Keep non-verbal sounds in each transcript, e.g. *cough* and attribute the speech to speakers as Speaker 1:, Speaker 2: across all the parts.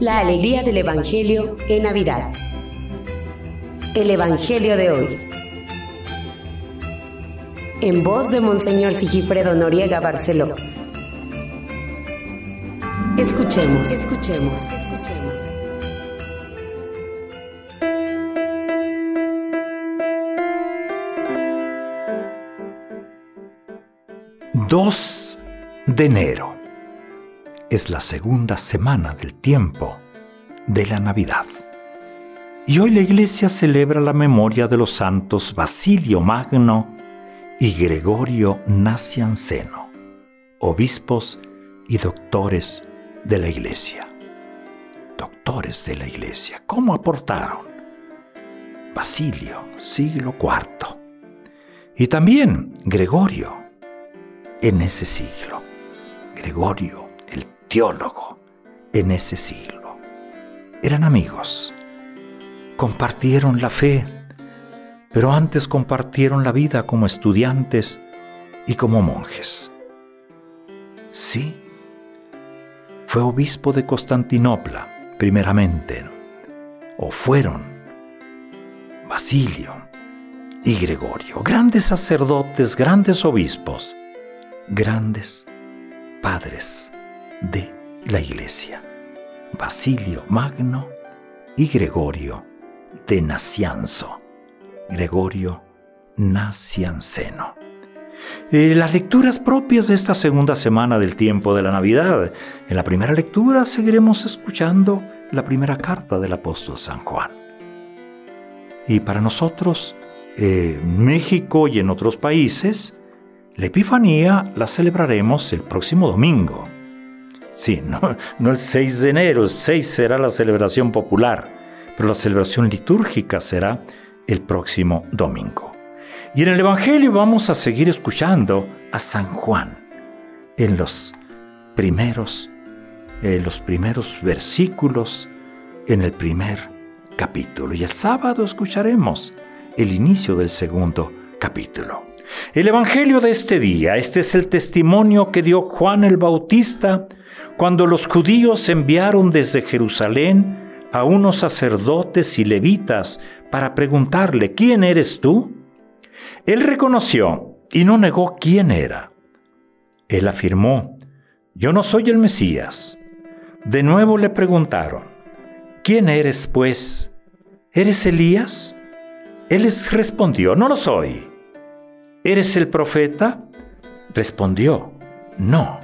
Speaker 1: La alegría del Evangelio en Navidad. El Evangelio de hoy. En voz de Monseñor Sigifredo Noriega Barceló. Escuchemos, escuchemos, escuchemos.
Speaker 2: Dos de enero es la segunda semana del tiempo de la Navidad. Y hoy la iglesia celebra la memoria de los santos Basilio Magno y Gregorio Nacianceno, obispos y doctores de la iglesia. Doctores de la iglesia, ¿cómo aportaron? Basilio, siglo IV. Y también Gregorio, en ese siglo. Gregorio, teólogo, en ese siglo. Eran amigos. Compartieron la fe, pero antes compartieron la vida como estudiantes y como monjes. Sí, fue obispo de Constantinopla, primeramente, o fueron Basilio y Gregorio, grandes sacerdotes, grandes obispos, grandes padres de la iglesia, Basilio Magno y Gregorio de Nacianzo, Gregorio Nacianceno. Eh, las lecturas propias de esta segunda semana del tiempo de la Navidad. En la primera lectura seguiremos escuchando la primera carta del apóstol San Juan. Y para nosotros, eh, México y en otros países, la Epifanía la celebraremos el próximo domingo. Sí, no, no el 6 de enero, el 6 será la celebración popular, pero la celebración litúrgica será el próximo domingo. Y en el Evangelio vamos a seguir escuchando a San Juan en los primeros, en los primeros versículos, en el primer capítulo. Y el sábado escucharemos el inicio del segundo capítulo. El Evangelio de este día, este es el testimonio que dio Juan el Bautista cuando los judíos enviaron desde Jerusalén a unos sacerdotes y levitas para preguntarle, ¿quién eres tú? Él reconoció y no negó quién era. Él afirmó, yo no soy el Mesías. De nuevo le preguntaron, ¿quién eres pues? ¿Eres Elías? Él les respondió, no lo soy. ¿Eres el profeta? Respondió, no.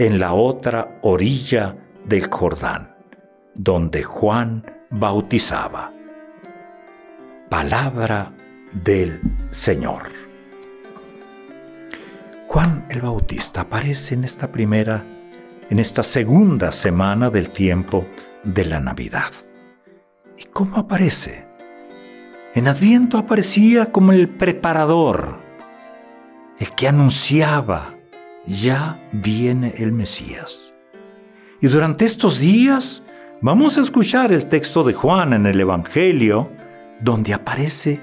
Speaker 2: en la otra orilla del Jordán, donde Juan bautizaba. Palabra del Señor. Juan el Bautista aparece en esta primera, en esta segunda semana del tiempo de la Navidad. ¿Y cómo aparece? En Adviento aparecía como el preparador, el que anunciaba, ya viene el Mesías. Y durante estos días vamos a escuchar el texto de Juan en el Evangelio, donde aparece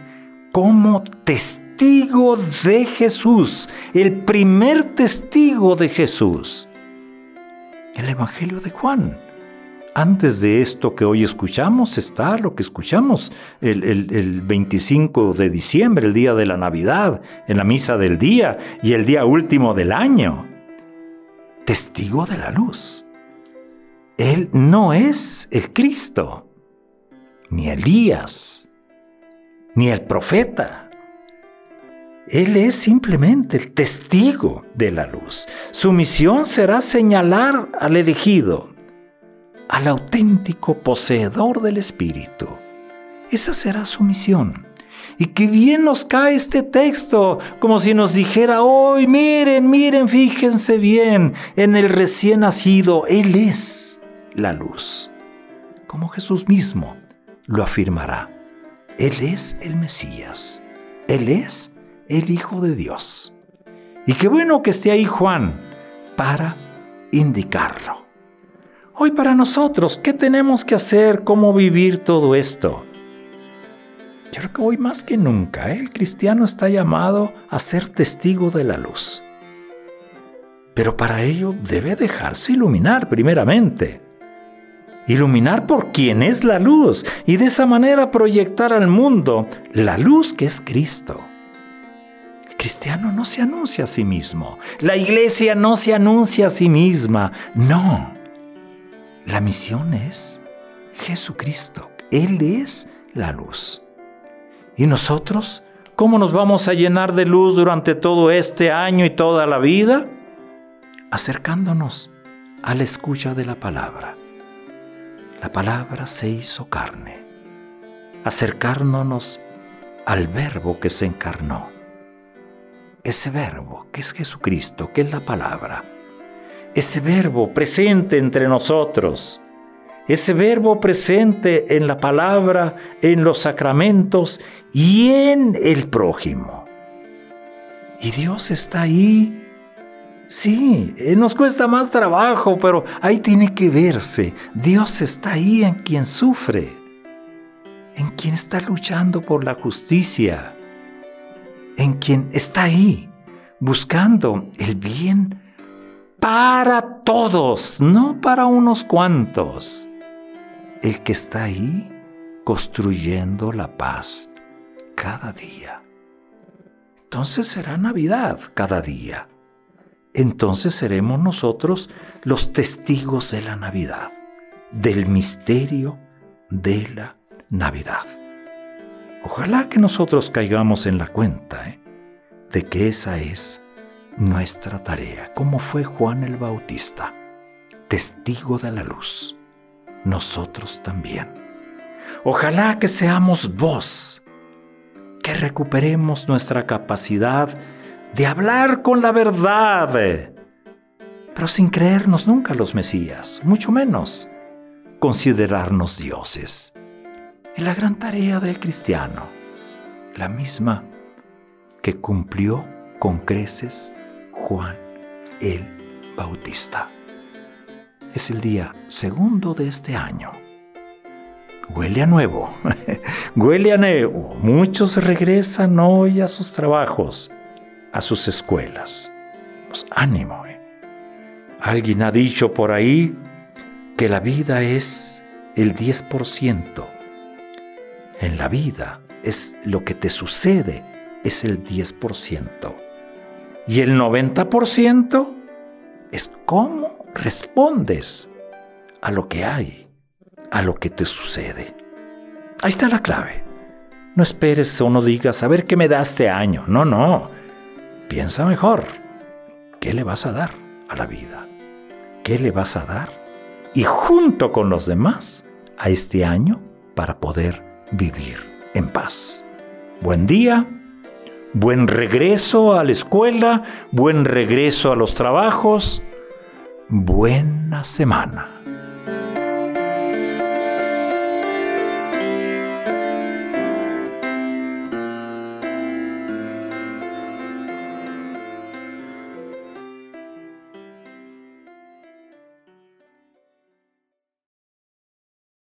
Speaker 2: como testigo de Jesús, el primer testigo de Jesús. El Evangelio de Juan. Antes de esto que hoy escuchamos está lo que escuchamos el, el, 25 de diciembre, el día de la Navidad, en la misa del día y el día último del año. Testigo de la luz. Él no es el Cristo, ni Elías, ni el profeta. Él es simplemente el testigo de la luz. Su misión será señalar al elegido, al auténtico poseedor del Espíritu. Esa será su misión. Y qué bien nos cae este texto, como si nos dijera hoy, miren, miren, fíjense bien, en el recién nacido, Él es la luz. Como Jesús mismo lo afirmará. Él es el Mesías. Él es el Hijo de Dios. Y qué bueno que esté ahí Juan para indicarlo. Hoy para nosotros, ¿qué tenemos que hacer? ¿Cómo vivir todo esto? Yo creo que hoy más que nunca ¿eh? el cristiano está llamado a ser testigo de la luz. Pero para ello debe dejarse iluminar primeramente. Iluminar por quien es la luz y de esa manera proyectar al mundo la luz que es Cristo. El cristiano no se anuncia a sí mismo. La iglesia no se anuncia a sí misma. No. La misión es Jesucristo. Él es la luz. ¿Y nosotros? ¿Cómo nos vamos a llenar de luz durante todo este año y toda la vida? Acercándonos a la escucha de la palabra. La palabra se hizo carne. Acercándonos al verbo que se encarnó. Ese verbo que es Jesucristo, que es la palabra. Ese verbo presente entre nosotros ese verbo presente en la palabra, en los sacramentos y en el prójimo. Y Dios está ahí. Sí, eh, nos cuesta más trabajo, pero ahí tiene que verse. Dios está ahí en quien sufre, en quien está luchando por la justicia, en quien está ahí buscando el bien para todos, no para unos cuantos el que está ahí construyendo la paz cada día. Entonces será Navidad cada día. Entonces seremos nosotros los testigos de la Navidad, del misterio de la Navidad. Ojalá que nosotros caigamos en la cuenta ¿eh? de que esa es nuestra tarea, como fue Juan el Bautista, testigo de la luz nosotros también. Ojalá que seamos vos, que recuperemos nuestra capacidad de hablar con la verdad, pero sin creernos nunca los Mesías, mucho menos considerarnos dioses. Es la gran tarea del cristiano, la misma que cumplió con creces Juan el Bautista. Es el día segundo de este año. Huele a nuevo, *laughs* huele a nuevo. Muchos regresan hoy a sus trabajos, a sus escuelas. Pues ánimo. Eh. Alguien ha dicho por ahí que la vida es el 10%. En la vida es lo que te sucede, es el 10%. Y el 90% es cómo respondes a lo que hay, a lo que te sucede. Ahí está la clave. No esperes o no digas, a ver qué me da este año. No, no. Piensa mejor. ¿Qué le vas a dar a la vida? ¿Qué le vas a dar? Y junto con los demás a este año para poder vivir en paz. Buen día, buen regreso a la escuela, buen regreso a los trabajos buena semana.